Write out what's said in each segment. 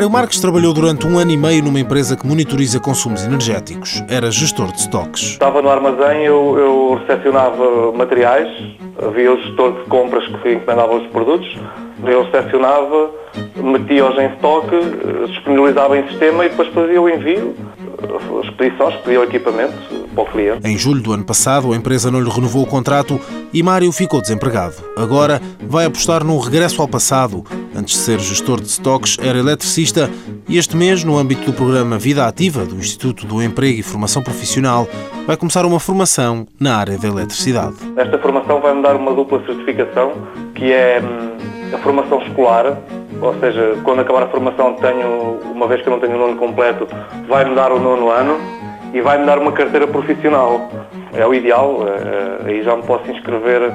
Mário Marques trabalhou durante um ano e meio numa empresa que monitoriza consumos energéticos. Era gestor de estoques. Estava no armazém, eu, eu recepcionava materiais, havia o gestor de compras que encomendava os produtos, eu recepcionava, metia-os em estoque, disponibilizava em sistema e depois fazia o envio, expedições, pedia o equipamento para o cliente. Em julho do ano passado, a empresa não lhe renovou o contrato e Mário ficou desempregado. Agora vai apostar num regresso ao passado. Antes de ser gestor de estoques, era eletricista e este mês, no âmbito do programa Vida Ativa do Instituto do Emprego e Formação Profissional, vai começar uma formação na área da eletricidade. Esta formação vai-me dar uma dupla certificação, que é hum, a formação escolar, ou seja, quando acabar a formação tenho, uma vez que eu não tenho o nono completo, vai-me dar o nono ano e vai-me dar uma carteira profissional. É o ideal, eh, aí já me posso inscrever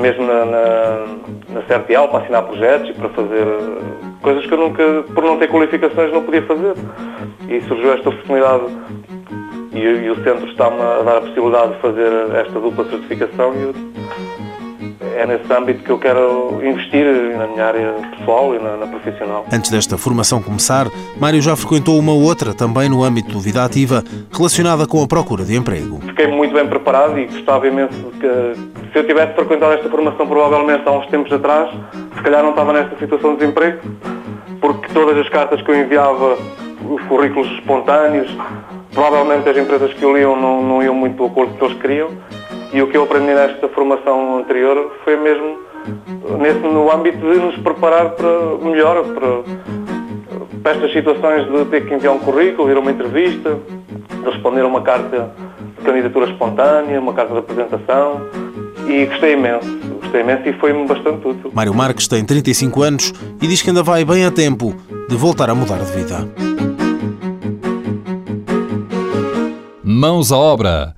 mesmo na, na, na para assinar projetos e para fazer eh, coisas que eu nunca, por não ter qualificações, não podia fazer. E surgiu esta oportunidade e, e o centro está-me a dar a possibilidade de fazer esta dupla certificação e eu é nesse âmbito que eu quero investir na minha área pessoal e na, na, profissional. Antes desta formação começar, Mário já frequentou uma outra, também no âmbito do Vida Ativa, relacionada com a procura de emprego. Fiquei muito bem preparado e gostava imenso que, se eu tivesse frequentado esta formação provavelmente há uns tempos atrás, se calhar não estava nesta situação de desemprego, porque todas as cartas que eu enviava, os currículos espontâneos, provavelmente as empresas que o liam não, não iam muito do acordo que eles queriam e o que eu aprendi nesta formação anterior foi mesmo nesse, no âmbito de nos preparar para melhor, para, para estas situações de ter que enviar um currículo, ir a uma entrevista, de responder a uma carta de candidatura espontânea, uma carta de apresentação e gostei imenso. Gostei imenso e foi-me bastante útil. Mário Marques tem 35 anos e diz que ainda vai bem a tempo de voltar a mudar de vida. Mãos à obra